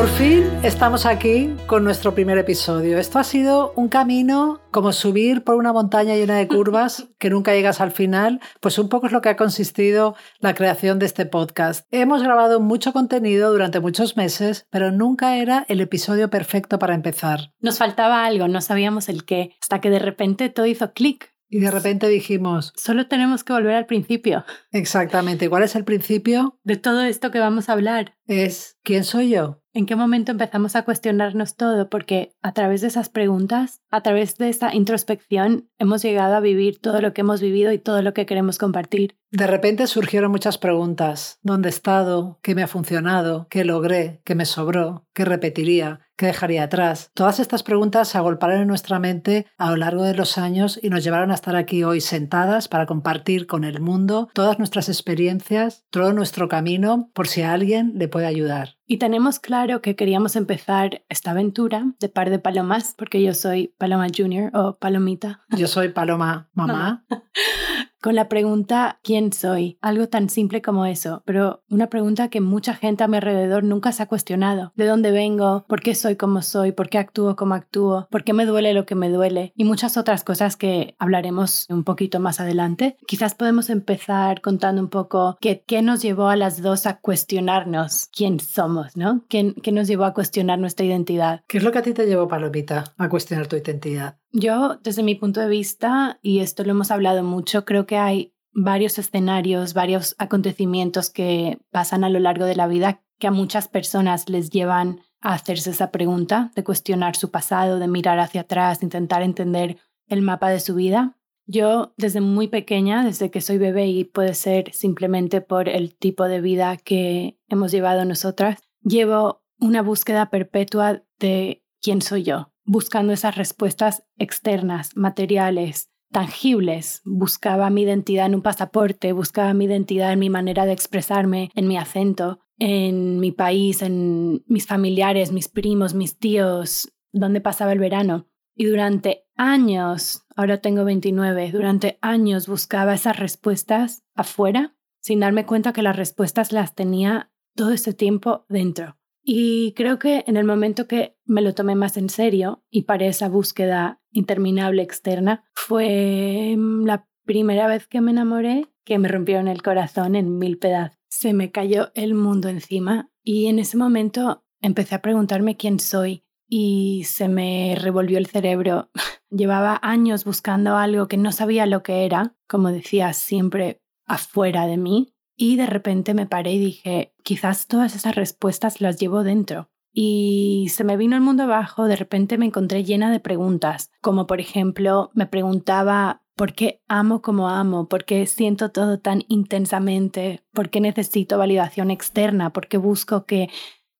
Por fin estamos aquí con nuestro primer episodio. Esto ha sido un camino como subir por una montaña llena de curvas que nunca llegas al final, pues un poco es lo que ha consistido la creación de este podcast. Hemos grabado mucho contenido durante muchos meses, pero nunca era el episodio perfecto para empezar. Nos faltaba algo, no sabíamos el qué, hasta que de repente todo hizo clic. Y de repente dijimos... Solo tenemos que volver al principio. Exactamente. ¿Cuál es el principio? De todo esto que vamos a hablar. Es ¿quién soy yo? ¿En qué momento empezamos a cuestionarnos todo? Porque a través de esas preguntas, a través de esa introspección, hemos llegado a vivir todo lo que hemos vivido y todo lo que queremos compartir. De repente surgieron muchas preguntas. ¿Dónde he estado? ¿Qué me ha funcionado? ¿Qué logré? ¿Qué me sobró? ¿Qué repetiría? ¿Qué dejaría atrás? Todas estas preguntas se agolparon en nuestra mente a lo largo de los años y nos llevaron a estar aquí hoy sentadas para compartir con el mundo todas nuestras experiencias, todo nuestro camino, por si a alguien le puede ayudar. Y tenemos claro que queríamos empezar esta aventura de par de palomas, porque yo soy Paloma Junior o Palomita. Yo soy Paloma Mamá. con la pregunta ¿quién soy? Algo tan simple como eso, pero una pregunta que mucha gente a mi alrededor nunca se ha cuestionado. ¿De dónde vengo? ¿Por qué soy como soy? ¿Por qué actúo como actúo? ¿Por qué me duele lo que me duele? Y muchas otras cosas que hablaremos un poquito más adelante. Quizás podemos empezar contando un poco qué, qué nos llevó a las dos a cuestionarnos quién somos, ¿no? ¿Qué, ¿Qué nos llevó a cuestionar nuestra identidad? ¿Qué es lo que a ti te llevó, Palomita, a cuestionar tu identidad? Yo, desde mi punto de vista, y esto lo hemos hablado mucho, creo que hay varios escenarios, varios acontecimientos que pasan a lo largo de la vida que a muchas personas les llevan a hacerse esa pregunta, de cuestionar su pasado, de mirar hacia atrás, intentar entender el mapa de su vida. Yo desde muy pequeña, desde que soy bebé y puede ser simplemente por el tipo de vida que hemos llevado nosotras, llevo una búsqueda perpetua de quién soy yo, buscando esas respuestas externas, materiales, tangibles. Buscaba mi identidad en un pasaporte, buscaba mi identidad en mi manera de expresarme, en mi acento, en mi país, en mis familiares, mis primos, mis tíos, dónde pasaba el verano. Y durante años, ahora tengo 29, durante años buscaba esas respuestas afuera, sin darme cuenta que las respuestas las tenía todo ese tiempo dentro. Y creo que en el momento que me lo tomé más en serio y paré esa búsqueda interminable externa, fue mm, la primera vez que me enamoré que me rompieron el corazón en mil pedazos. Se me cayó el mundo encima y en ese momento empecé a preguntarme quién soy y se me revolvió el cerebro. Llevaba años buscando algo que no sabía lo que era, como decía, siempre afuera de mí, y de repente me paré y dije, quizás todas esas respuestas las llevo dentro. Y se me vino el mundo abajo, de repente me encontré llena de preguntas, como por ejemplo, me preguntaba por qué amo como amo, por qué siento todo tan intensamente, por qué necesito validación externa, por qué busco que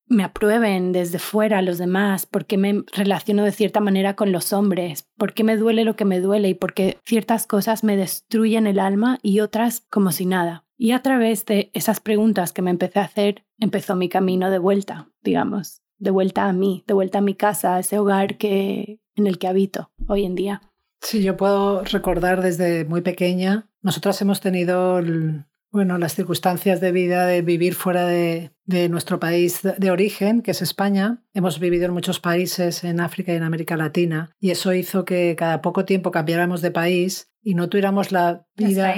me aprueben desde fuera los demás, por qué me relaciono de cierta manera con los hombres, por qué me duele lo que me duele y por qué ciertas cosas me destruyen el alma y otras como si nada. Y a través de esas preguntas que me empecé a hacer, empezó mi camino de vuelta, digamos, de vuelta a mí, de vuelta a mi casa, a ese hogar que, en el que habito hoy en día. Sí, yo puedo recordar desde muy pequeña, nosotras hemos tenido bueno, las circunstancias de vida de vivir fuera de, de, nuestro país de origen, que es España. Hemos vivido en muchos países, en África y en América Latina, y eso hizo que cada poco tiempo cambiáramos de país y no tuviéramos la vida.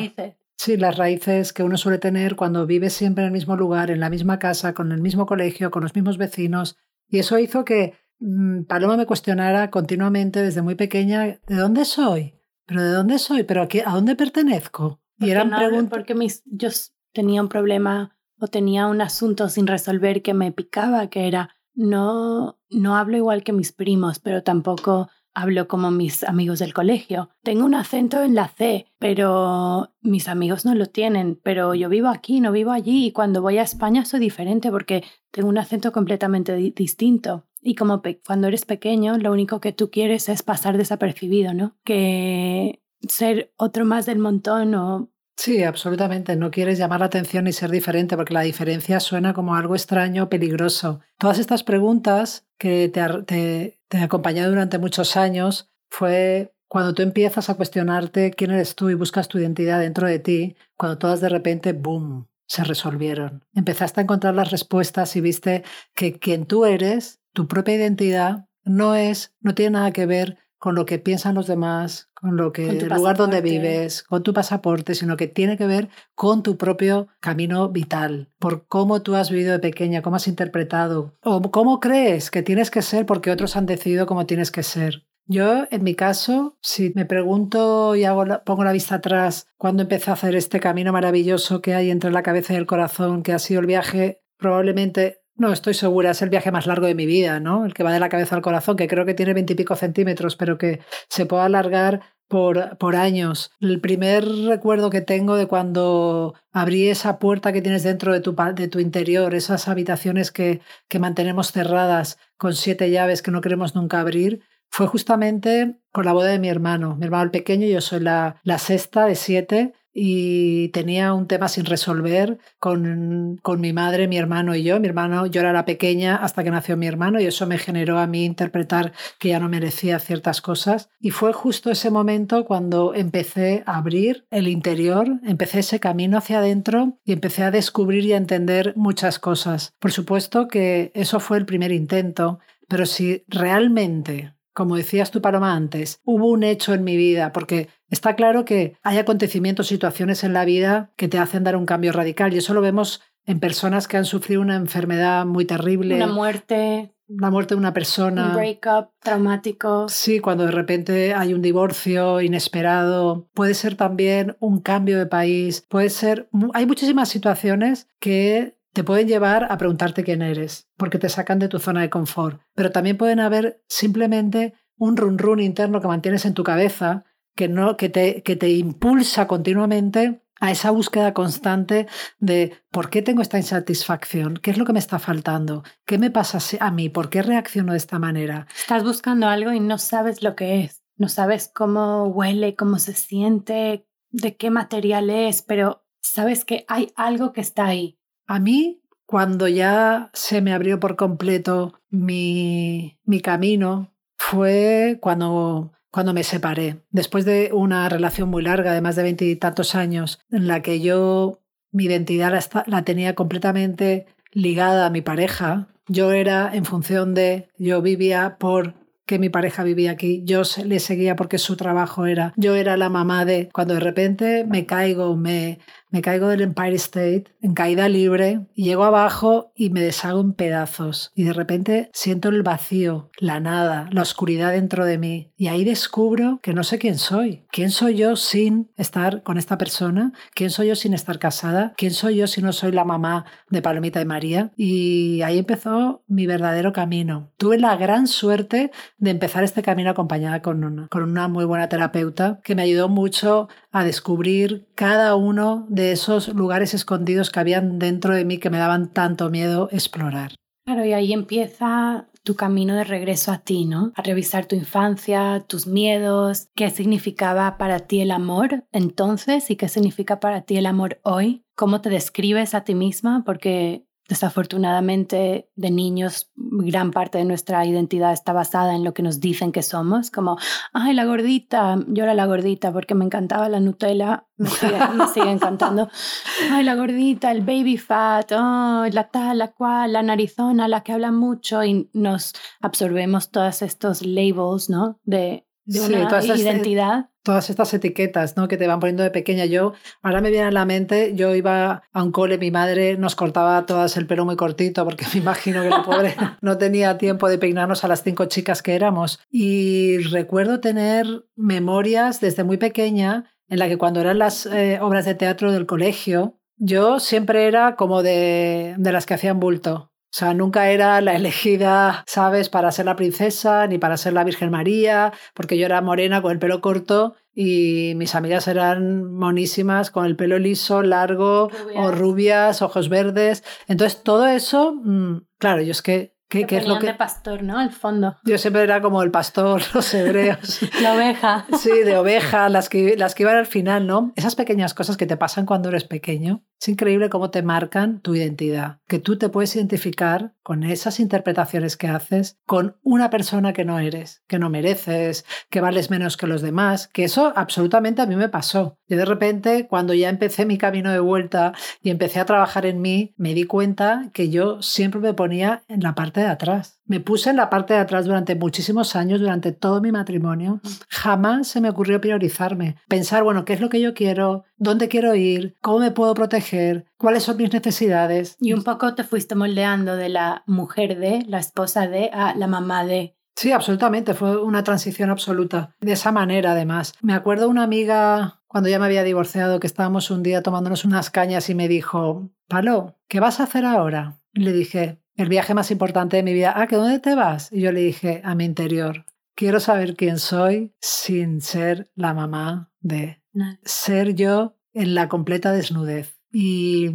Sí, las raíces que uno suele tener cuando vive siempre en el mismo lugar, en la misma casa, con el mismo colegio, con los mismos vecinos. Y eso hizo que mm, Paloma me cuestionara continuamente desde muy pequeña, ¿de dónde soy? ¿Pero de dónde soy? ¿Pero a, a dónde pertenezco? Y eran preguntas... Porque mis, yo tenía un problema o tenía un asunto sin resolver que me picaba, que era, no, no hablo igual que mis primos, pero tampoco Hablo como mis amigos del colegio. Tengo un acento en la C, pero mis amigos no lo tienen. Pero yo vivo aquí, no vivo allí. Y cuando voy a España soy diferente porque tengo un acento completamente distinto. Y como cuando eres pequeño, lo único que tú quieres es pasar desapercibido, ¿no? Que ser otro más del montón o Sí, absolutamente. No quieres llamar la atención y ser diferente porque la diferencia suena como algo extraño, peligroso. Todas estas preguntas que te, te, han acompañado durante muchos años fue cuando tú empiezas a cuestionarte quién eres tú y buscas tu identidad dentro de ti, cuando todas de repente, ¡boom!, se resolvieron. Empezaste a encontrar las respuestas y viste que quien tú eres, tu propia identidad, no es, no tiene nada que ver con lo que piensan los demás, con lo que el lugar donde vives, con tu pasaporte, sino que tiene que ver con tu propio camino vital, por cómo tú has vivido de pequeña, cómo has interpretado o cómo crees que tienes que ser porque otros han decidido cómo tienes que ser. Yo, en mi caso, si me pregunto y hago pongo la vista atrás cuando empecé a hacer este camino maravilloso que hay entre la cabeza y el corazón, que ha sido el viaje probablemente no, estoy segura, es el viaje más largo de mi vida, ¿no? El que va de la cabeza al corazón, que creo que tiene veintipico centímetros, pero que se puede alargar por, por, años. El primer recuerdo que tengo de cuando abrí esa puerta que tienes dentro de tu, de tu interior, esas habitaciones que, que mantenemos cerradas con siete llaves que no queremos nunca abrir, fue justamente con la boda de mi hermano. Mi hermano el pequeño, yo soy la, la sexta de siete y tenía un tema sin resolver con, con, mi madre, mi hermano y yo. Mi hermano, yo era la pequeña hasta que nació mi hermano y eso me generó a mí interpretar que ya no merecía ciertas cosas. Y fue justo ese momento cuando empecé a abrir el interior, empecé ese camino hacia adentro y empecé a descubrir y a entender muchas cosas. Por supuesto que eso fue el primer intento, pero si realmente como decías tú, Paloma, antes, hubo un hecho en mi vida, porque está claro que hay acontecimientos, situaciones en la vida que te hacen dar un cambio radical y eso lo vemos en personas que han sufrido una enfermedad muy terrible. Una muerte. La muerte de una persona. Un breakup traumático. Sí, cuando de repente hay un divorcio inesperado. Puede ser también un cambio de país. Puede ser. Hay muchísimas situaciones que te pueden llevar a preguntarte quién eres, porque te sacan de tu zona de confort. Pero también pueden haber simplemente un run run interno que mantienes en tu cabeza que, no, que, te, que te impulsa continuamente a esa búsqueda constante de por qué tengo esta insatisfacción, qué es lo que me está faltando, qué me pasa a mí, por qué reacciono de esta manera. Estás buscando algo y no sabes lo que es, no sabes cómo huele, cómo se siente, de qué material es, pero sabes que hay algo que está ahí a mí, cuando ya se me abrió por completo mi, mi camino, fue cuando, cuando me separé. Después de una relación muy larga, de más de veintitantos años, en la que yo mi identidad la, la tenía completamente ligada a mi pareja, yo era en función de, yo vivía por que mi pareja vivía aquí, yo le seguía porque su trabajo era, yo era la mamá de, cuando de repente me caigo, me, me caigo del Empire State en caída libre llego abajo y me deshago en pedazos. Y de repente siento el vacío, la nada, la oscuridad dentro de mí. Y ahí descubro que no sé quién soy. ¿Quién soy yo sin estar con esta persona? ¿Quién soy yo sin estar casada? ¿Quién soy yo si no soy la mamá de Palomita y María? Y ahí empezó mi verdadero camino. Tuve la gran suerte de empezar este camino acompañada con una muy buena terapeuta que me ayudó mucho a descubrir cada uno de esos lugares escondidos que habían dentro de mí que me daban tanto miedo explorar. Claro, y ahí empieza tu camino de regreso a ti, ¿no? A revisar tu infancia, tus miedos, qué significaba para ti el amor entonces y qué significa para ti el amor hoy, cómo te describes a ti misma, porque Desafortunadamente, de niños, gran parte de nuestra identidad está basada en lo que nos dicen que somos, como, ay, la gordita, yo era la gordita porque me encantaba la Nutella, me sigue, encantando, ay, la gordita, el baby fat, oh, la tal, la cual, la narizona, la que habla mucho y nos absorbemos todos estos labels, ¿no? De, de una identidad todas estas etiquetas ¿no? que te van poniendo de pequeña. Yo, ahora me viene a la mente, yo iba a un cole, mi madre nos cortaba todas el pelo muy cortito porque me imagino que la pobre no tenía tiempo de peinarnos a las cinco chicas que éramos. Y recuerdo tener memorias desde muy pequeña en la que cuando eran las eh, obras de teatro del colegio, yo siempre era como de, de las que hacían bulto. O sea, nunca era la elegida, ¿sabes?, para ser la princesa ni para ser la Virgen María, porque yo era morena con el pelo corto y mis amigas eran monísimas con el pelo liso, largo o rubias, ojos verdes. Entonces, todo eso, mm, claro, yo es que ¿Qué, es lo que de pastor, ¿no? Al fondo. Yo siempre era como el pastor, los hebreos. La oveja. Sí, de oveja, las que, las que iban al final, ¿no? Esas pequeñas cosas que te pasan cuando eres pequeño. Es increíble cómo te marcan tu identidad, que tú te puedes identificar con esas interpretaciones que haces con una persona que no eres, que no mereces, que vales menos que los demás, que eso absolutamente a mí me pasó. Y de repente, cuando ya empecé mi camino de vuelta y empecé a trabajar en mí, me di cuenta que yo siempre me ponía en la parte de atrás. Me puse en la parte de atrás durante muchísimos años, durante todo mi matrimonio. Jamás se me ocurrió priorizarme, pensar, bueno, ¿qué es lo que yo quiero? ¿Dónde quiero ir? ¿Cómo me puedo proteger? ¿Cuáles son mis necesidades? Y un poco te fuiste moldeando de la mujer de, la esposa de, a la mamá de. Sí, absolutamente, fue una transición absoluta. De esa manera, además. Me acuerdo una amiga cuando ya me había divorciado que estábamos un día tomándonos unas cañas y me dijo, Palo, ¿qué vas a hacer ahora? Y le dije, el viaje más importante de mi vida. Ah, ¿que dónde te vas? Y yo le dije, a mi interior. Quiero saber quién soy sin ser la mamá de ser yo en la completa desnudez. Y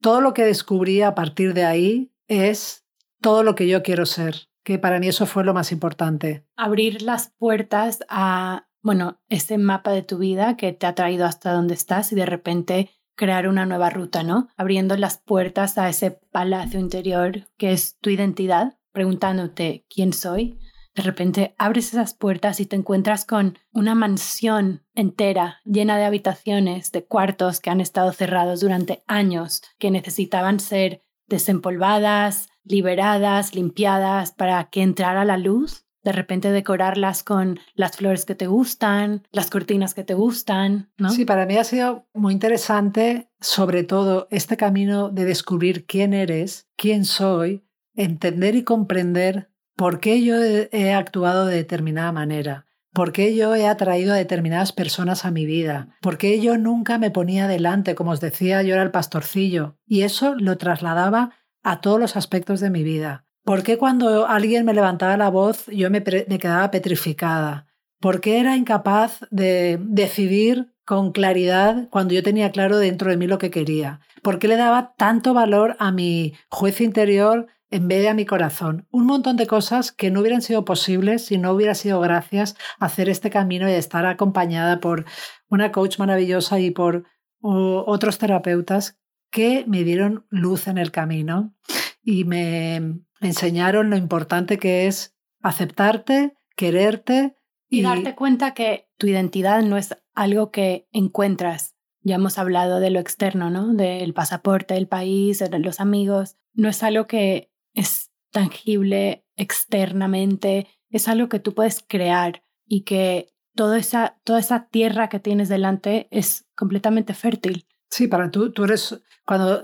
todo lo que descubrí a partir de ahí es todo lo que yo quiero ser, que para mí eso fue lo más importante. Abrir las puertas a, bueno, ese mapa de tu vida que te ha traído hasta donde estás y de repente crear una nueva ruta, ¿no? Abriendo las puertas a ese palacio interior que es tu identidad, preguntándote quién soy. De repente abres esas puertas y te encuentras con una mansión entera llena de habitaciones, de cuartos que han estado cerrados durante años, que necesitaban ser desempolvadas, liberadas, limpiadas para que entrara la luz de repente decorarlas con las flores que te gustan, las cortinas que te gustan, ¿no? Sí, para mí ha sido muy interesante, sobre todo este camino de descubrir quién eres, quién soy, entender y comprender por qué yo he actuado de determinada manera. ¿Por qué yo he atraído a determinadas personas a mi vida? ¿Por qué yo nunca me ponía delante? Como os decía, yo era el pastorcillo. Y eso lo trasladaba a todos los aspectos de mi vida. ¿Por qué cuando alguien me levantaba la voz yo me, quedaba petrificada? ¿Por qué era incapaz de decidir con claridad cuando yo tenía claro dentro de mí lo que quería? ¿Por qué le daba tanto valor a mi juez interior en vez de a mi corazón? Un montón de cosas que no hubieran sido posibles si no hubiera sido gracias a hacer este camino y estar acompañada por una coach maravillosa y por otros terapeutas que me dieron luz en el camino y me, me enseñaron lo importante que es aceptarte, quererte y, darte cuenta que tu identidad no es algo que encuentras. Ya hemos hablado de lo externo, ¿no? Del pasaporte, del país, los amigos. No es algo que es tangible externamente, es algo que tú puedes crear y que toda esa, toda esa tierra que tienes delante es completamente fértil. Sí, para tú, tú eres, cuando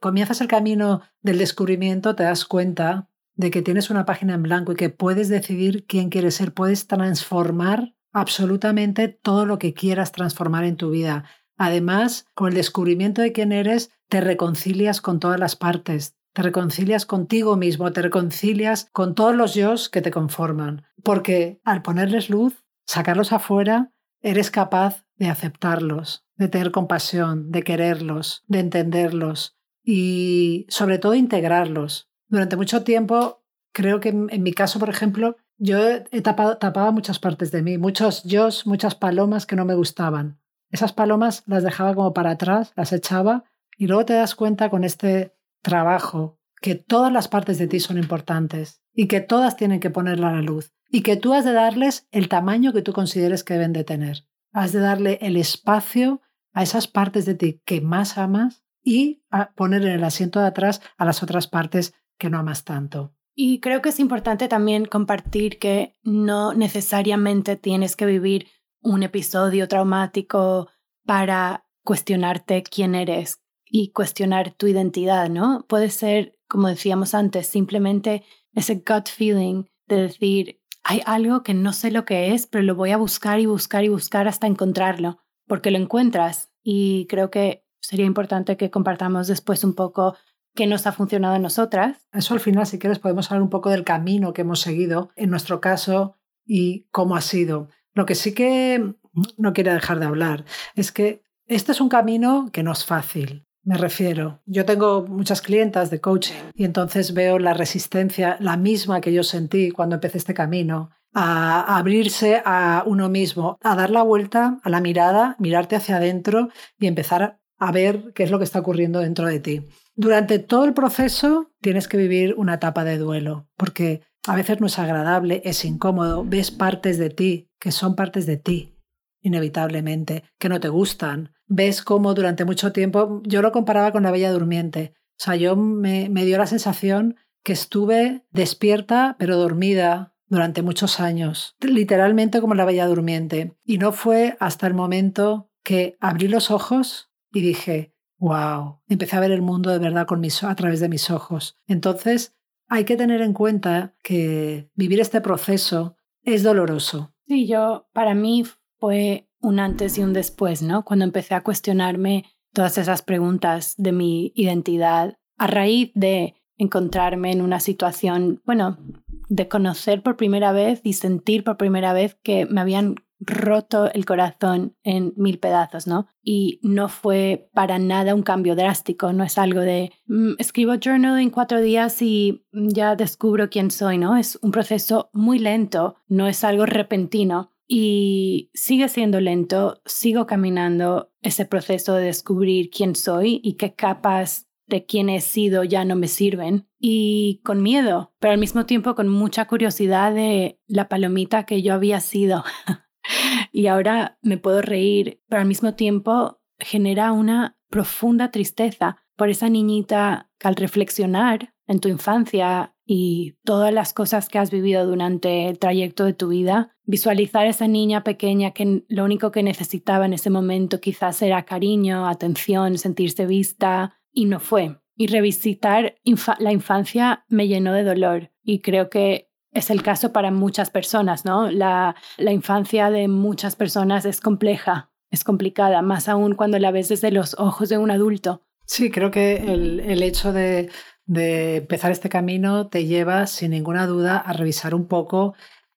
comienzas el camino del descubrimiento, te das cuenta de que tienes una página en blanco y que puedes decidir quién quieres ser, puedes transformar absolutamente todo lo que quieras transformar en tu vida. Además, con el descubrimiento de quién eres, te reconcilias con todas las partes, te reconcilias contigo mismo, te reconcilias con todos los yo que te conforman, porque al ponerles luz, sacarlos afuera, eres capaz de aceptarlos, de tener compasión, de quererlos, de entenderlos y sobre todo integrarlos. Durante mucho tiempo, creo que en, mi caso, por ejemplo, yo he tapado, tapaba muchas partes de mí, muchos yo, muchas palomas que no me gustaban. Esas palomas las dejaba como para atrás, las echaba y luego te das cuenta con este trabajo que todas las partes de ti son importantes y que todas tienen que ponerla a la luz y que tú has de darles el tamaño que tú consideres que deben de tener. Has de darle el espacio a esas partes de ti que más amas y poner en el asiento de atrás a las otras partes que no amas tanto. Y creo que es importante también compartir que no necesariamente tienes que vivir un episodio traumático para cuestionarte quién eres y cuestionar tu identidad, ¿no? Puede ser, como decíamos antes, simplemente ese gut feeling de decir, hay algo que no sé lo que es, pero lo voy a buscar y buscar y buscar hasta encontrarlo porque lo encuentras y creo que sería importante que compartamos después un poco qué nos ha funcionado a nosotras. Eso al final, si quieres, podemos hablar un poco del camino que hemos seguido en nuestro caso y cómo ha sido. Lo que sí que no quiero dejar de hablar es que este es un camino que no es fácil. Me refiero, yo tengo muchas clientas de coaching y entonces veo la resistencia, la misma que yo sentí cuando empecé este camino, a abrirse a uno mismo, a dar la vuelta a la mirada, mirarte hacia adentro y empezar a ver qué es lo que está ocurriendo dentro de ti. Durante todo el proceso tienes que vivir una etapa de duelo, porque a veces no es agradable, es incómodo, ves partes de ti que son partes de ti, inevitablemente, que no te gustan. Ves cómo durante mucho tiempo, yo lo comparaba con la Bella Durmiente, o sea, yo me, me dio la sensación que estuve despierta pero dormida durante muchos años, literalmente como la Bella Durmiente. Y no fue hasta el momento que abrí los ojos y dije, wow, empecé a ver el mundo de verdad con mis, a través de mis ojos. Entonces, hay que tener en cuenta que vivir este proceso es doloroso. Sí, yo, para mí fue un antes y un después, ¿no? Cuando empecé a cuestionarme todas esas preguntas de mi identidad a raíz de encontrarme en una situación, bueno, de conocer por primera vez y sentir por primera vez que me habían roto el corazón en mil pedazos, ¿no? Y no fue para nada un cambio drástico, no es algo de mm, escribo journal en cuatro días y ya descubro quién soy, ¿no? Es un proceso muy lento, no es algo repentino y sigue siendo lento, sigo caminando ese proceso de descubrir quién soy y qué capas de quién he sido ya no me sirven y con miedo, pero al mismo tiempo con mucha curiosidad de la palomita que yo había sido. y ahora me puedo reír, pero al mismo tiempo genera una profunda tristeza por esa niñita que al reflexionar en tu infancia y todas las cosas que has vivido durante el trayecto de tu vida, visualizar esa niña pequeña que lo único que necesitaba en ese momento quizás era cariño, atención, sentirse vista, y no fue. Y revisitar la infancia me llenó de dolor y creo que es el caso para muchas personas, ¿no? La, la infancia de muchas personas es compleja, es complicada, más aún cuando la ves desde los ojos de un adulto. Sí, creo que el, el hecho de, de empezar este camino te lleva sin ninguna duda a revisar un poco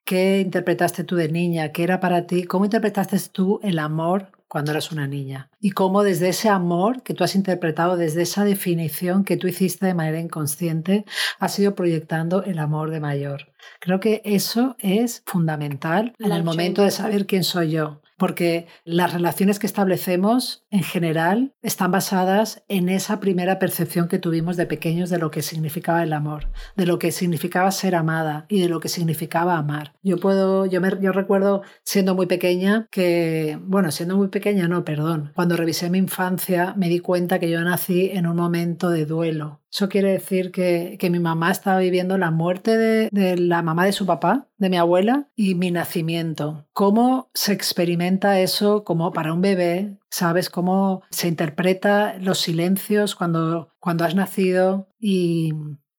qué interpretaste tú de niña, qué era para ti, cómo interpretaste tú el amor cuando eras una niña y cómo desde ese amor que tú has interpretado, desde esa definición que tú hiciste de manera inconsciente, has ido proyectando el amor de mayor. Creo que eso es fundamental en el momento de saber quién soy yo porque las relaciones que establecemos en general están basadas en esa primera percepción que tuvimos de pequeños de lo que significaba el amor, de lo que significaba ser amada y de lo que significaba amar. Yo puedo, yo, me, yo recuerdo siendo muy pequeña que, bueno, siendo muy pequeña no, perdón, cuando revisé mi infancia me di cuenta que yo nací en un momento de duelo eso quiere decir que, que, mi mamá estaba viviendo la muerte de, la mamá de su papá, de mi abuela, y mi nacimiento. ¿Cómo se experimenta eso como para un bebé? ¿Sabes cómo se interpreta los silencios cuando, cuando has nacido y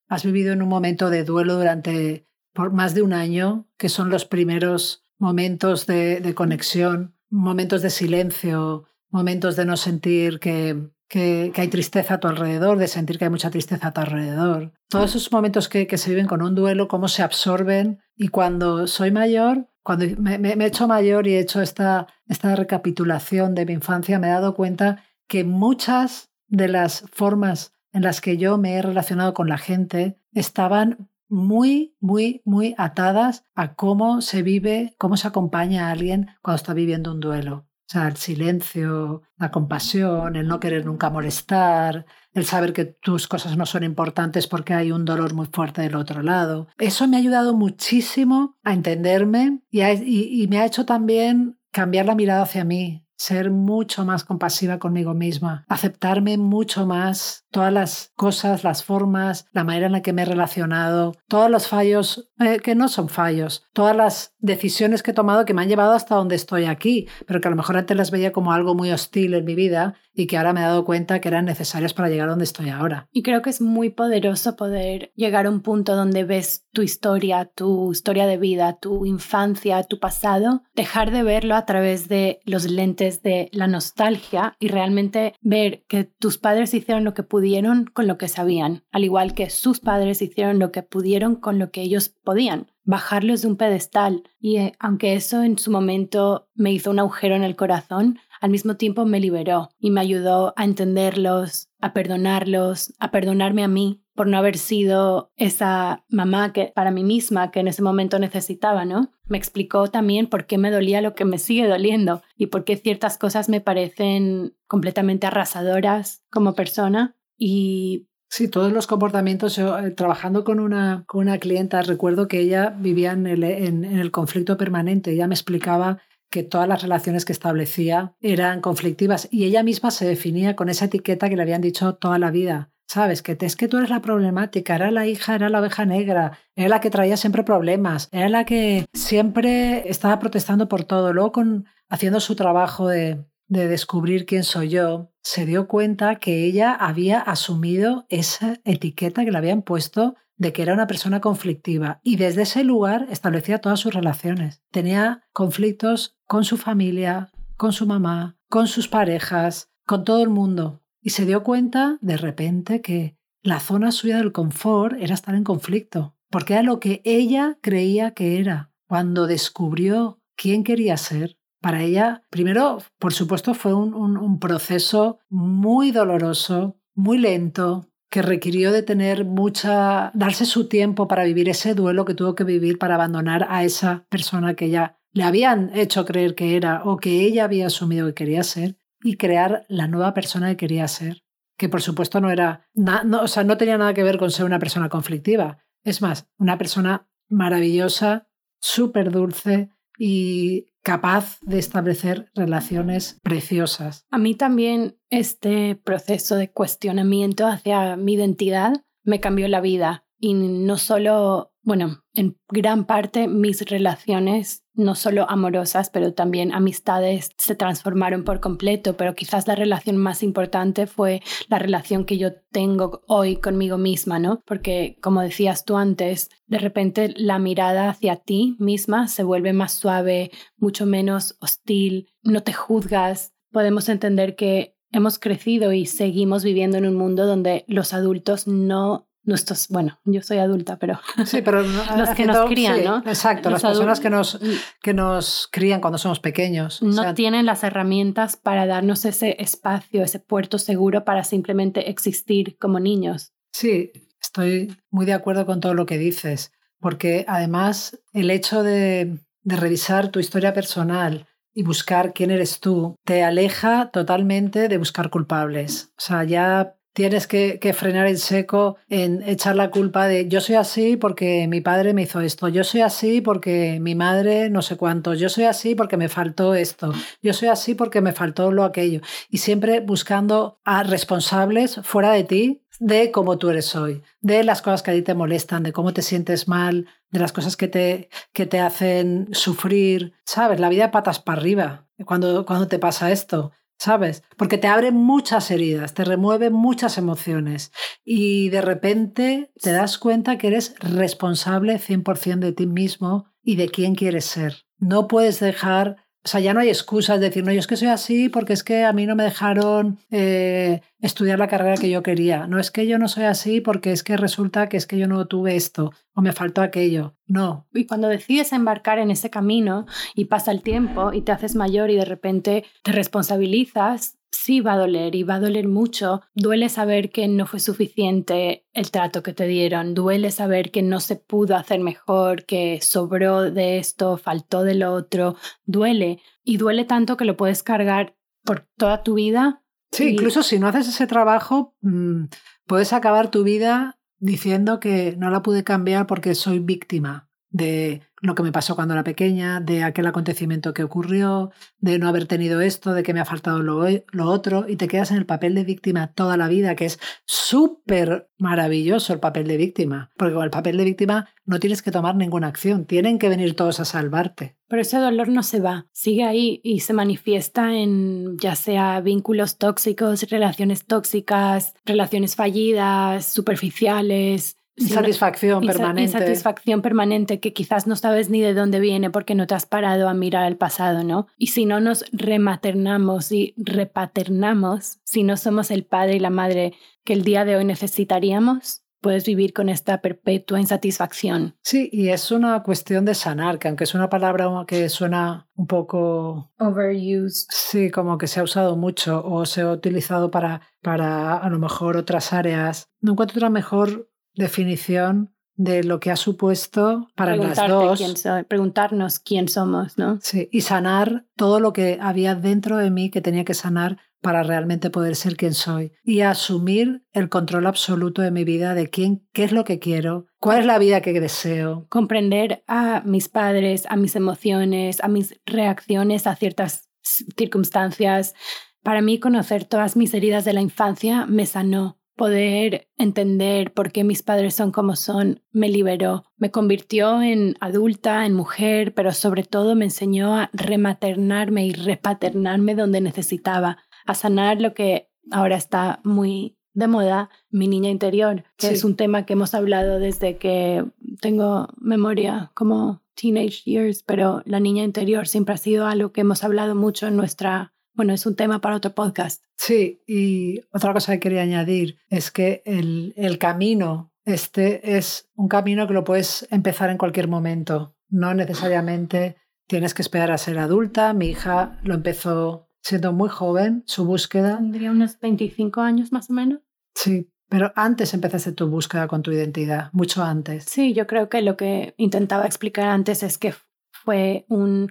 has vivido en un momento de duelo durante por más de un año, que son los primeros momentos de conexión, momentos de silencio, momentos de no sentir que, que, hay tristeza a tu alrededor, de sentir que hay mucha tristeza a tu alrededor. Todos esos momentos que, se viven con un duelo, cómo se absorben. Y cuando soy mayor, cuando me, he hecho mayor y he hecho esta, esta recapitulación de mi infancia, me he dado cuenta que muchas de las formas en las que yo me he relacionado con la gente estaban muy, muy, muy atadas a cómo se vive, cómo se acompaña a alguien cuando está viviendo un duelo. O sea, el silencio, la compasión, el no querer nunca molestar, el saber que tus cosas no son importantes porque hay un dolor muy fuerte del otro lado. Eso me ha ayudado muchísimo a entenderme y, me ha hecho también cambiar la mirada hacia mí, ser mucho más compasiva conmigo misma, aceptarme mucho más todas las cosas, las formas, la manera en la que me he relacionado, todos los fallos eh, que no son fallos, todas las decisiones que he tomado que me han llevado hasta donde estoy aquí, pero que a lo mejor antes las veía como algo muy hostil en mi vida y que ahora me he dado cuenta que eran necesarias para llegar a donde estoy ahora. Y creo que es muy poderoso poder llegar a un punto donde ves tu historia, tu historia de vida, tu infancia, tu pasado, dejar de verlo a través de los lentes de la nostalgia y realmente ver que tus padres hicieron lo que pudieron con lo que sabían, al igual que sus padres hicieron lo que pudieron con lo que ellos podían bajarlos de un pedestal. Y eh, aunque eso en su momento me hizo un agujero en el corazón, al mismo tiempo me liberó y me ayudó a entenderlos, a perdonarlos, a perdonarme a mí por no haber sido esa mamá que para mí misma que en ese momento necesitaba, ¿no? Me explicó también por qué me dolía lo que me sigue doliendo y por qué ciertas cosas me parecen completamente arrasadoras como persona y Sí, todos los comportamientos. Yo, eh, trabajando con una, con una clienta, recuerdo que ella vivía en el, en el conflicto permanente. Ella me explicaba que todas las relaciones que establecía eran conflictivas y ella misma se definía con esa etiqueta que le habían dicho toda la vida. ¿Sabes? Que es que tú eres la problemática, era la hija, era la oveja negra, era la que traía siempre problemas, era la que siempre estaba protestando por todo. Luego, con, haciendo su trabajo de, de descubrir quién soy yo, se dio cuenta que ella había asumido esa etiqueta que le habían puesto de que era una persona conflictiva y desde ese lugar establecía todas sus relaciones. Tenía conflictos con su familia, con su mamá, con sus parejas, con todo el mundo y se dio cuenta de repente que la zona suya del confort era estar en conflicto, porque era lo que ella creía que era. Cuando descubrió quién quería ser, para ella, primero, por supuesto, fue un, un proceso muy doloroso, muy lento, que requirió de tener mucha, darse su tiempo para vivir ese duelo que tuvo que vivir para abandonar a esa persona que ya le habían hecho creer que era o que ella había asumido que quería ser y crear la nueva persona que quería ser, que por supuesto no era, no, o sea, no tenía nada que ver con ser una persona conflictiva. Es más, una persona maravillosa, súper dulce y capaz de establecer relaciones preciosas. A mí también este proceso de cuestionamiento hacia mi identidad me cambió la vida y no solo, bueno, en gran parte mis relaciones, no solo amorosas, pero también amistades, se transformaron por completo, pero quizás la relación más importante fue la relación que yo tengo hoy conmigo misma, ¿no? Porque, como decías tú antes, de repente la mirada hacia ti misma se vuelve más suave, mucho menos hostil, no te juzgas, podemos entender que hemos crecido y seguimos viviendo en un mundo donde los adultos no nuestros, bueno, yo soy adulta, pero, sí, pero los que nos crían, ¿no? Exacto, las personas que nos, que nos crían cuando somos pequeños. No tienen las herramientas para darnos ese espacio, ese puerto seguro para simplemente existir como niños. Sí, estoy muy de acuerdo con todo lo que dices, porque además el hecho de, de revisar tu historia personal, y buscar quién eres tú te aleja totalmente de buscar culpables. O sea, ya tienes que, frenar en seco en echar la culpa de yo soy así porque mi padre me hizo esto, yo soy así porque mi madre no sé cuánto, yo soy así porque me faltó esto, yo soy así porque me faltó lo aquello. Y siempre buscando a responsables fuera de ti de cómo tú eres hoy, de las cosas que a ti te molestan, de cómo te sientes mal, de las cosas que te, que te hacen sufrir. ¿Sabes? La vida patas para arriba cuando, cuando te pasa esto. ¿Sabes? Porque te abre muchas heridas, te remueve muchas emociones y de repente te das cuenta que eres responsable 100% de ti mismo y de quién quieres ser. No puedes dejar o sea, ya no hay excusas de decir, no, yo es que soy así porque es que a mí no me dejaron eh, estudiar la carrera que yo quería. No es que yo no soy así porque es que resulta que es que yo no tuve esto o me faltó aquello. No. Y cuando decides embarcar en ese camino y pasa el tiempo y te haces mayor y de repente te responsabilizas, sí va a doler y va a doler mucho. Duele saber que no fue suficiente el trato que te dieron, duele saber que no se pudo hacer mejor, que sobró de esto, faltó del otro, duele y duele tanto que lo puedes cargar por toda tu vida. Sí, incluso si no haces ese trabajo, mm, puedes acabar tu vida diciendo que no la pude cambiar porque soy víctima de lo que me pasó cuando era pequeña, de aquel acontecimiento que ocurrió, de no haber tenido esto, de que me ha faltado lo, otro, y te quedas en el papel de víctima toda la vida, que es súper maravilloso el papel de víctima, porque con el papel de víctima no tienes que tomar ninguna acción, tienen que venir todos a salvarte. Pero ese dolor no se va, sigue ahí y se manifiesta en ya sea vínculos tóxicos, relaciones tóxicas, relaciones fallidas, superficiales, Insatisfacción permanente. Insatisfacción permanente que quizás no sabes ni de dónde viene porque no te has parado a mirar el pasado, ¿no? Y si no nos rematernamos y repaternamos, si no somos el padre y la madre que el día de hoy necesitaríamos, puedes vivir con esta perpetua insatisfacción. Sí, y es una cuestión de sanar, que aunque es una palabra que suena un poco... Overused. Sí, como que se ha usado mucho o se ha utilizado para, para a lo mejor otras áreas. No encuentro otra mejor definición de lo que ha supuesto para las dos. Quién preguntarnos quién somos, ¿no? Sí, y sanar todo lo que había dentro de mí que tenía que sanar para realmente poder ser quien soy y asumir el control absoluto de mi vida, de quién, qué es lo que quiero, cuál es la vida que deseo. Comprender a mis padres, a mis emociones, a mis reacciones a ciertas circunstancias. Para mí conocer todas mis heridas de la infancia me sanó poder entender por qué mis padres son como son me liberó. Me convirtió en adulta, en mujer, pero sobre todo me enseñó a rematernarme y repaternarme donde necesitaba, a sanar lo que ahora está muy de moda, mi niña interior, que es un tema que hemos hablado desde que tengo memoria como teenage years, pero la niña interior siempre ha sido algo que hemos hablado mucho en nuestra bueno, es un tema para otro podcast. Sí, y otra cosa que quería añadir es que el, el camino, este es un camino que lo puedes empezar en cualquier momento. No necesariamente tienes que esperar a ser adulta. Mi hija lo empezó siendo muy joven, su búsqueda. Tendría unos 25 años más o menos. Sí, pero antes empezaste tu búsqueda con tu identidad, mucho antes. Sí, yo creo que lo que intentaba explicar antes es que fue un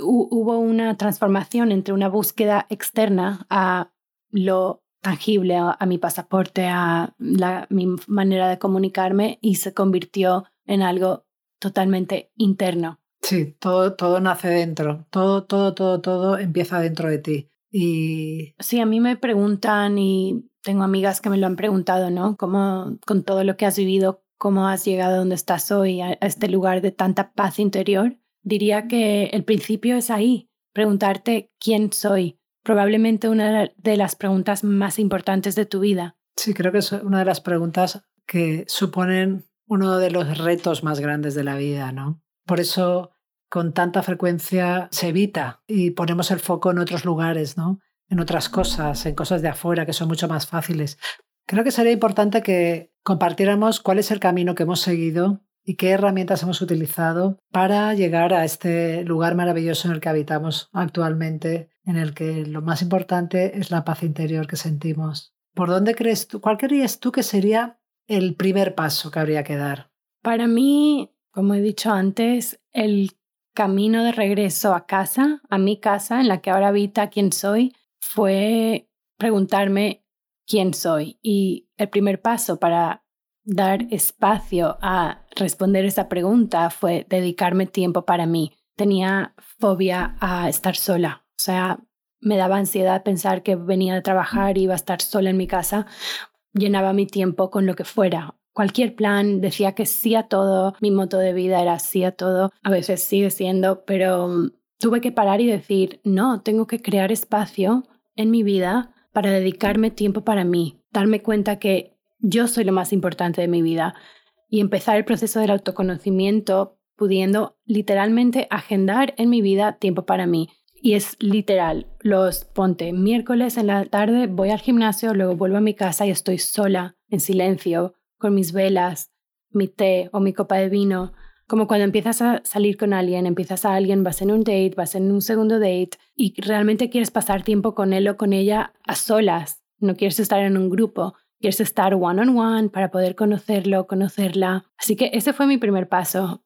hubo una transformación entre una búsqueda externa a lo tangible, a, mi pasaporte, a la, mi manera de comunicarme y se convirtió en algo totalmente interno. Sí, todo, todo nace dentro, todo, todo, todo, todo empieza dentro de ti. Y... Sí, a mí me preguntan y tengo amigas que me lo han preguntado, ¿no? ¿Cómo con todo lo que has vivido, cómo has llegado a donde estás hoy, a este lugar de tanta paz interior? Diría que el principio es ahí, preguntarte quién soy, probablemente una de las preguntas más importantes de tu vida. Sí, creo que es una de las preguntas que suponen uno de los retos más grandes de la vida, ¿no? Por eso con tanta frecuencia se evita y ponemos el foco en otros lugares, ¿no? En otras cosas, en cosas de afuera que son mucho más fáciles. Creo que sería importante que compartiéramos cuál es el camino que hemos seguido y qué herramientas hemos utilizado para llegar a este lugar maravilloso en el que habitamos actualmente, en el que lo más importante es la paz interior que sentimos. ¿Por dónde crees tú, cuál creías tú que sería el primer paso que habría que dar? Para mí, como he dicho antes, el camino de regreso a casa, a mi casa, en la que ahora habita quién soy, fue preguntarme quién soy. Y el primer paso para dar espacio a responder esa pregunta fue dedicarme tiempo para mí. Tenía fobia a estar sola, o sea, me daba ansiedad pensar que venía de trabajar y iba a estar sola en mi casa. Llenaba mi tiempo con lo que fuera. Cualquier plan, decía que sí a todo, mi moto de vida era sí a todo, a veces sigue siendo, pero mm, tuve que parar y decir, no, tengo que crear espacio en mi vida para dedicarme tiempo para mí, darme cuenta que yo soy lo más importante de mi vida y empezar el proceso del autoconocimiento pudiendo literalmente agendar en mi vida tiempo para mí. Y es literal, los ponte miércoles en la tarde, voy al gimnasio, luego vuelvo a mi casa y estoy sola, en silencio, con mis velas, mi té o mi copa de vino. Como cuando empiezas a salir con alguien, empiezas a alguien, vas en un date, vas en un segundo date y realmente quieres pasar tiempo con él o con ella a solas, no quieres estar en un grupo. Quieres estar one on one para poder conocerlo, conocerla. Así que ese fue mi primer paso,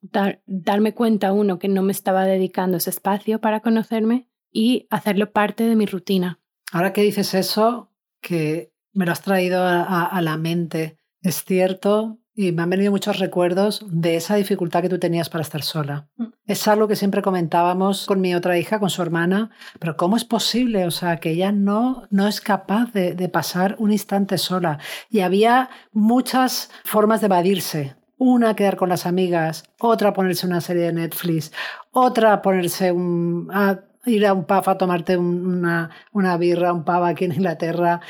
darme cuenta, uno, que no me estaba dedicando ese espacio para conocerme y hacerlo parte de mi rutina. Ahora que dices eso, que me lo has traído a la mente, es cierto y me han venido muchos recuerdos de esa dificultad que tú tenías para estar sola. Mm. Es algo que siempre comentábamos con mi otra hija, con su hermana, pero ¿cómo es posible? O sea, que ella no, no es capaz de, de pasar un instante sola. Y había muchas formas de evadirse. Una, quedar con las amigas, otra, ponerse una serie de Netflix, otra, ponerse un, a ir a un pub a tomarte una, una birra, un pub aquí en Inglaterra.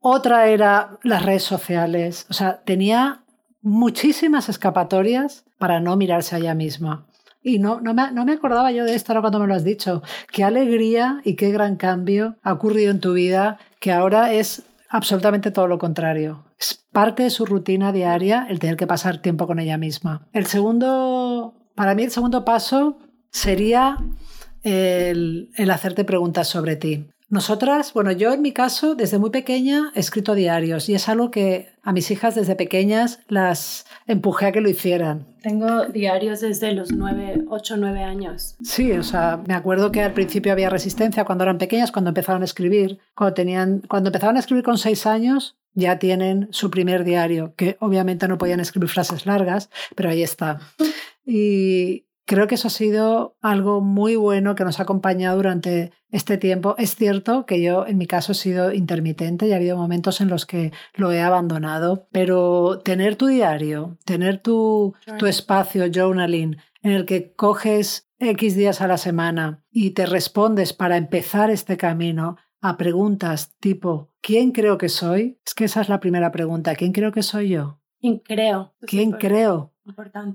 Otra era las redes sociales. O sea, tenía muchísimas escapatorias para no mirarse a ella misma. Y no, no, me, no me acordaba yo de esto ahora cuando me lo has dicho. Qué alegría y qué gran cambio ha ocurrido en tu vida, que ahora es absolutamente todo lo contrario. Es parte de su rutina diaria el tener que pasar tiempo con ella misma. El segundo, para mí el segundo paso sería el, el hacerte preguntas sobre ti. Nosotras, bueno, yo en mi caso, desde muy pequeña he escrito diarios y es algo que a mis hijas desde pequeñas las empujé a que lo hicieran. Tengo diarios desde los 9, 8, 9 años. Sí, o sea, me acuerdo que al principio había resistencia cuando eran pequeñas, cuando empezaron a escribir. Cuando, tenían, cuando empezaron a escribir con 6 años, ya tienen su primer diario, que obviamente no podían escribir frases largas, pero ahí está. Y, Creo que eso ha sido algo muy bueno que nos ha acompañado durante este tiempo. Es cierto que yo en mi caso he sido intermitente y ha habido momentos en los que lo he abandonado, pero tener tu diario, tener tu, tu espacio journaling en el que coges X días a la semana y te respondes para empezar este camino a preguntas tipo ¿quién creo que soy? Es que esa es la primera pregunta. ¿Quién creo que soy yo? ¿Quién creo? ¿Quién creo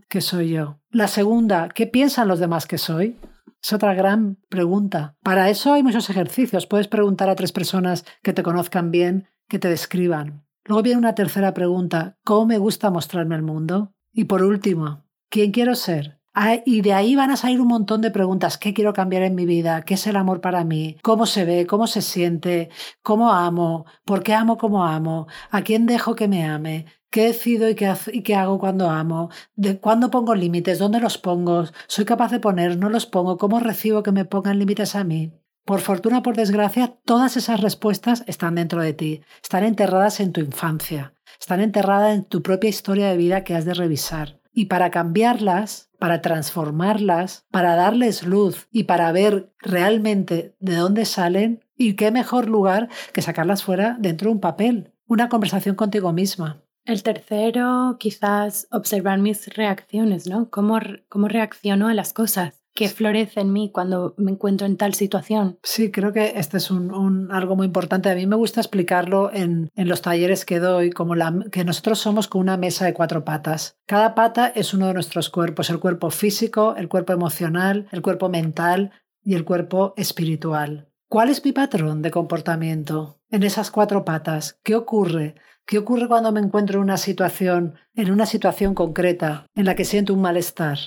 que soy yo? La segunda, ¿qué piensan los demás que soy? Es otra gran pregunta. Para eso hay muchos ejercicios. Puedes preguntar a tres personas que te conozcan bien, que te describan. Luego viene una tercera pregunta. ¿Cómo me gusta mostrarme al mundo? Y por último, ¿quién quiero ser? Ah, y de ahí van a salir un montón de preguntas. ¿Qué quiero cambiar en mi vida? ¿Qué es el amor para mí? ¿Cómo se ve? ¿Cómo se siente? ¿Cómo amo? ¿Por qué amo como amo? ¿A quién dejo que me ame? ¿Qué decido y qué, hago cuando amo? ¿De cuándo pongo límites? ¿Dónde los pongo? ¿Soy capaz de poner? ¿No los pongo? ¿Cómo recibo que me pongan límites a mí? Por fortuna por desgracia, todas esas respuestas están dentro de ti, están enterradas en tu infancia, están enterradas en tu propia historia de vida que has de revisar. Y para cambiarlas, para transformarlas, para darles luz y para ver realmente de dónde salen, y qué mejor lugar que sacarlas fuera dentro de un papel, una conversación contigo misma. El tercero, quizás observar mis reacciones, ¿no? ¿Cómo, cómo reacciono a las cosas? ¿Qué florece en mí cuando me encuentro en tal situación? Sí, creo que este es un, algo muy importante. A mí me gusta explicarlo en, en los talleres que doy, como la, que nosotros somos como una mesa de cuatro patas. Cada pata es uno de nuestros cuerpos, el cuerpo físico, el cuerpo emocional, el cuerpo mental y el cuerpo espiritual. ¿Cuál es mi patrón de comportamiento en esas cuatro patas? ¿Qué ocurre? ¿Qué ocurre cuando me encuentro en una situación, en una situación concreta, en la que siento un malestar?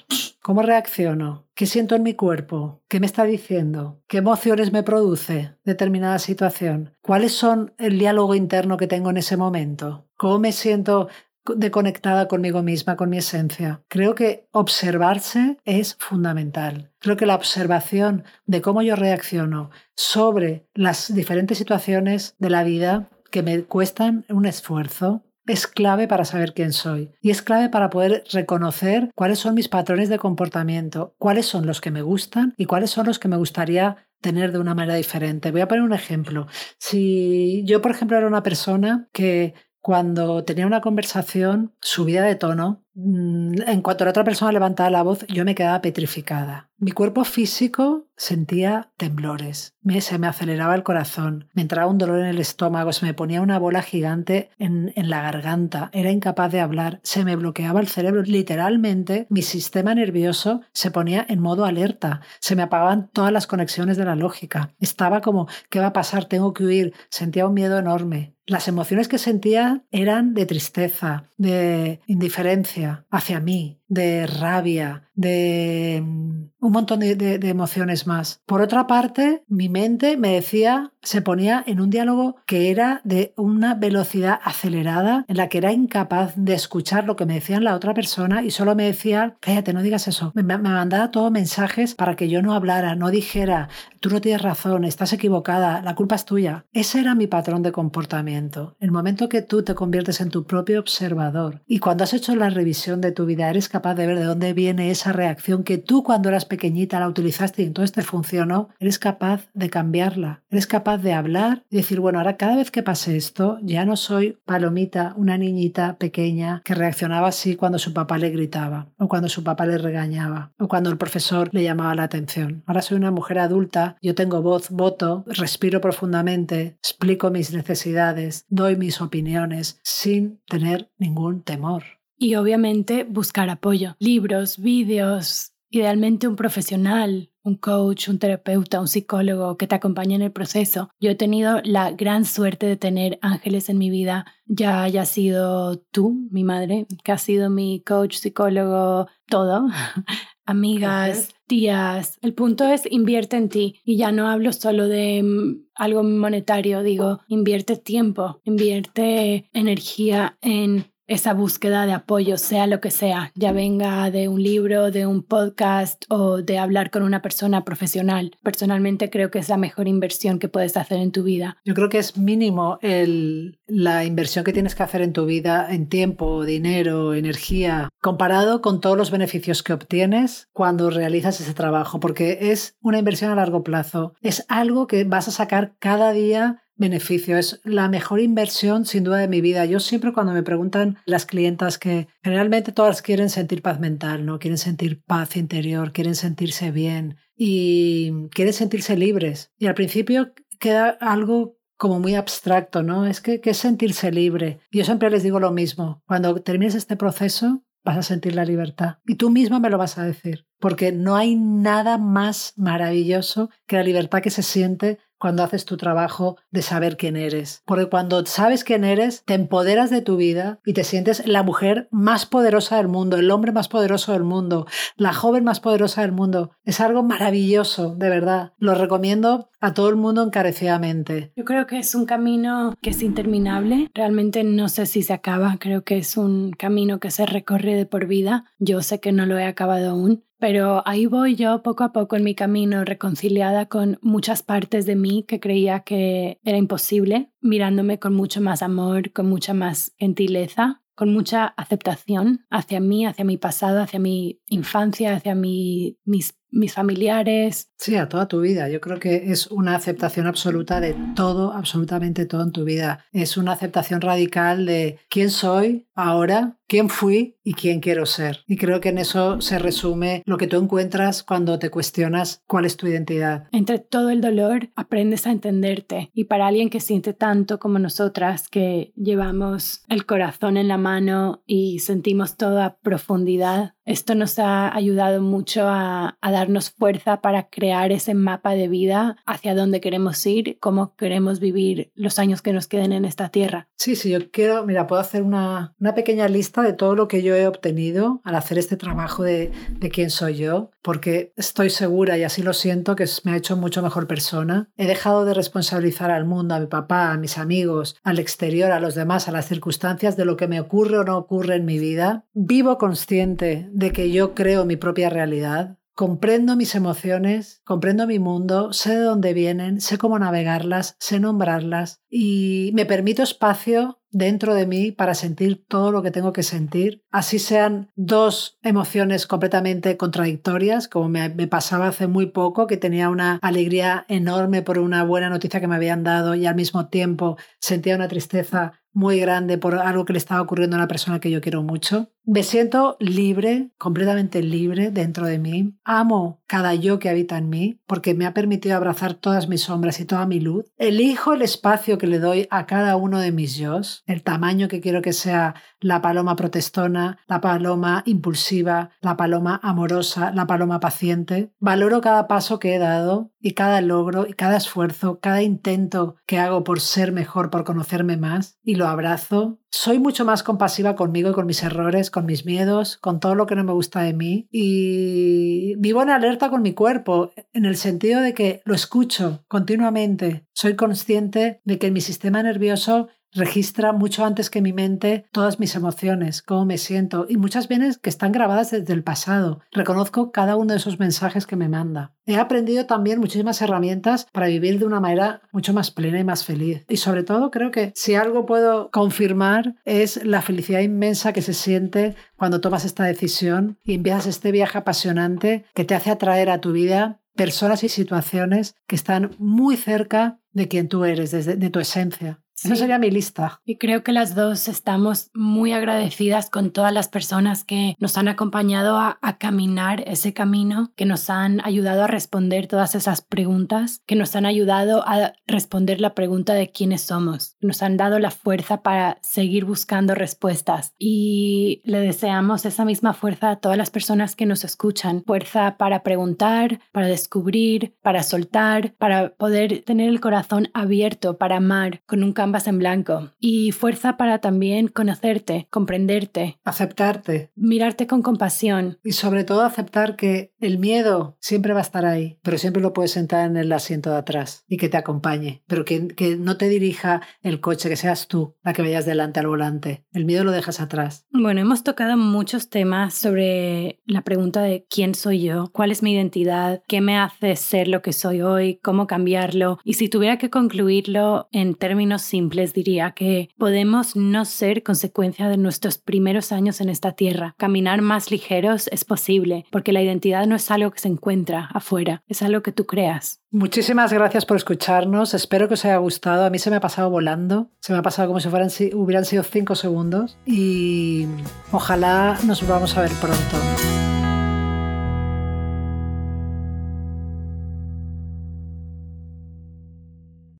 ¿Cómo reacciono? ¿Qué siento en mi cuerpo? ¿Qué me está diciendo? ¿Qué emociones me produce determinada situación? ¿Cuáles son el diálogo interno que tengo en ese momento? ¿Cómo me siento deconectada conmigo misma, con mi esencia. Creo que observarse es fundamental. Creo que la observación de cómo yo reacciono sobre las diferentes situaciones de la vida que me cuestan un esfuerzo, es clave para saber quién soy y es clave para poder reconocer cuáles son mis patrones de comportamiento, cuáles son los que me gustan y cuáles son los que me gustaría tener de una manera diferente. Voy a poner un ejemplo. Si yo, por ejemplo, era una persona que cuando tenía una conversación subida de tono, mm, en cuanto la otra persona levantaba la voz, yo me quedaba petrificada. Mi cuerpo físico sentía temblores, se me aceleraba el corazón, me entraba un dolor en el estómago, se me ponía una bola gigante en, en la garganta, era incapaz de hablar, se me bloqueaba el cerebro. Literalmente, mi sistema nervioso se ponía en modo alerta, se me apagaban todas las conexiones de la lógica. Estaba como, ¿qué va a pasar? Tengo que huir. Sentía un miedo enorme. Las emociones que sentía eran de tristeza, de indiferencia hacia mí, de rabia, de mm, un montón de, emociones más. Por otra parte, mi mente me decía, se ponía en un diálogo que era de una velocidad acelerada, en la que era incapaz de escuchar lo que me decía la otra persona y solo me decía, cállate, no digas eso. Me, me mandaba todos mensajes para que yo no hablara, no dijera, tú no tienes razón, estás equivocada, la culpa es tuya. Ese era mi patrón de comportamiento. El momento que tú te conviertes en tu propio observador y cuando has hecho la revisión de tu vida eres capaz de ver de dónde viene esa reacción que tú cuando eras pequeñita la utilizaste y entonces te funcionó, eres capaz de cambiarla, eres capaz de hablar y decir, bueno, ahora cada vez que pase esto ya no soy palomita, una niñita pequeña que reaccionaba así cuando su papá le gritaba o cuando su papá le regañaba o cuando el profesor le llamaba la atención. Ahora soy una mujer adulta, yo tengo voz, voto, respiro profundamente, explico mis necesidades, doy mis opiniones sin tener ningún temor. Y obviamente buscar apoyo, libros, vídeos, idealmente un profesional, un coach, un terapeuta, un psicólogo que te acompañe en el proceso. Yo he tenido la gran suerte de tener ángeles en mi vida, ya haya sido tú, mi madre, que ha sido mi coach, psicólogo, todo, amigas, tías. El punto es invierte en ti. Y ya no hablo solo de mm, algo monetario, digo, invierte tiempo, invierte energía en esa búsqueda de apoyo, sea lo que sea, ya venga de un libro, de un podcast o de hablar con una persona profesional. Personalmente creo que es la mejor inversión que puedes hacer en tu vida. Yo creo que es mínimo el, la inversión que tienes que hacer en tu vida en tiempo, dinero, energía, comparado con todos los beneficios que obtienes cuando realizas ese trabajo, porque es una inversión a largo plazo. Es algo que vas a sacar cada día beneficio. Es la mejor inversión sin duda de mi vida. Yo siempre cuando me preguntan las clientas que generalmente todas quieren sentir paz mental, ¿no? Quieren sentir paz interior, quieren sentirse bien y quieren sentirse libres. Y al principio queda algo como muy abstracto, ¿no? Es que, que es sentirse libre. Yo siempre les digo lo mismo. Cuando termines este proceso, vas a sentir la libertad. Y tú mismo me lo vas a decir, porque no hay nada más maravilloso que la libertad que se siente cuando haces tu trabajo de saber quién eres. Porque cuando sabes quién eres, te empoderas de tu vida y te sientes la mujer más poderosa del mundo, el hombre más poderoso del mundo, la joven más poderosa del mundo. Es algo maravilloso, de verdad. Lo recomiendo a todo el mundo encarecidamente. Yo creo que es un camino que es interminable. Realmente no sé si se acaba. Creo que es un camino que se recorre de por vida. Yo sé que no lo he acabado aún, pero ahí voy yo poco a poco en mi camino, reconciliada con muchas partes de mí que creía que era imposible, mirándome con mucho más amor, con mucha más gentileza, con mucha aceptación hacia mí, hacia mi pasado, hacia mi infancia, hacia mi, mis mis familiares. Sí, a toda tu vida. Yo creo que es una aceptación absoluta de todo, absolutamente todo en tu vida. Es una aceptación radical de quién soy ahora, quién fui y quién quiero ser. Y creo que en eso se resume lo que tú encuentras cuando te cuestionas cuál es tu identidad. Entre todo el dolor aprendes a entenderte. Y para alguien que siente tanto como nosotras, que llevamos el corazón en la mano y sentimos toda profundidad, esto nos ha ayudado mucho a, darnos fuerza para crear ese mapa de vida hacia dónde queremos ir, cómo queremos vivir los años que nos queden en esta tierra. Sí, sí, yo quiero, mira, puedo hacer una, pequeña lista de todo lo que yo he obtenido al hacer este trabajo de, de quién soy yo, porque estoy segura y así lo siento que me ha hecho mucho mejor persona. He dejado de responsabilizar al mundo, a mi papá, a mis amigos, al exterior, a los demás, a las circunstancias de lo que me ocurre o no ocurre en mi vida. Vivo consciente de que yo creo mi propia realidad, comprendo mis emociones, comprendo mi mundo, sé de dónde vienen, sé cómo navegarlas, sé nombrarlas y me permito espacio dentro de mí para sentir todo lo que tengo que sentir, así sean dos emociones completamente contradictorias, como me, pasaba hace muy poco, que tenía una alegría enorme por una buena noticia que me habían dado y al mismo tiempo sentía una tristeza muy grande por algo que le estaba ocurriendo a una persona que yo quiero mucho. Me siento libre, completamente libre dentro de mí. Amo cada yo que habita en mí porque me ha permitido abrazar todas mis sombras y toda mi luz. Elijo el espacio que le doy a cada uno de mis yo, el tamaño que quiero que sea la paloma protestona, la paloma impulsiva, la paloma amorosa, la paloma paciente. Valoro cada paso que he dado y cada logro y cada esfuerzo, cada intento que hago por ser mejor, por conocerme más y lo abrazo. Soy mucho más compasiva conmigo y con mis errores, con mis miedos, con todo lo que no me gusta de mí y vivo en alerta con mi cuerpo en el sentido de que lo escucho continuamente. Soy consciente de que mi sistema nervioso registra mucho antes que mi mente todas mis emociones, cómo me siento y muchas veces que están grabadas desde el pasado. Reconozco cada uno de esos mensajes que me manda. He aprendido también muchísimas herramientas para vivir de una manera mucho más plena y más feliz. Y sobre todo creo que si algo puedo confirmar es la felicidad inmensa que se siente cuando tomas esta decisión y empiezas este viaje apasionante que te hace atraer a tu vida personas y situaciones que están muy cerca de quien tú eres, de tu esencia. Esa sería mi lista. Y creo que las dos estamos muy agradecidas con todas las personas que nos han acompañado a, a, caminar ese camino, que nos han ayudado a responder todas esas preguntas, que nos han ayudado a responder la pregunta de quiénes somos, nos han dado la fuerza para seguir buscando respuestas. Y le deseamos esa misma fuerza a todas las personas que nos escuchan, fuerza para preguntar, para descubrir, para soltar, para poder tener el corazón abierto, para amar con un canvas en blanco y fuerza para también conocerte, comprenderte, aceptarte, mirarte con compasión. Y sobre todo aceptar que el miedo siempre va a estar ahí, pero siempre lo puedes sentar en el asiento de atrás y que te acompañe, pero que, que no te dirija el coche, que seas tú la que vayas delante al volante. El miedo lo dejas atrás. Bueno, hemos tocado muchos temas sobre la pregunta de quién soy yo, cuál es mi identidad, qué me hace ser lo que soy hoy, cómo cambiarlo. Y si tuviera que concluirlo en términos simples, diría que podemos no ser consecuencia de nuestros primeros años en esta tierra. Caminar más ligeros es posible, porque la identidad no es algo que se encuentra afuera, es algo que tú creas. Muchísimas gracias por escucharnos. Espero que os haya gustado. A mí se me ha pasado volando. Se me ha pasado como si fueran, hubieran sido cinco segundos. Y ojalá nos volvamos a ver pronto.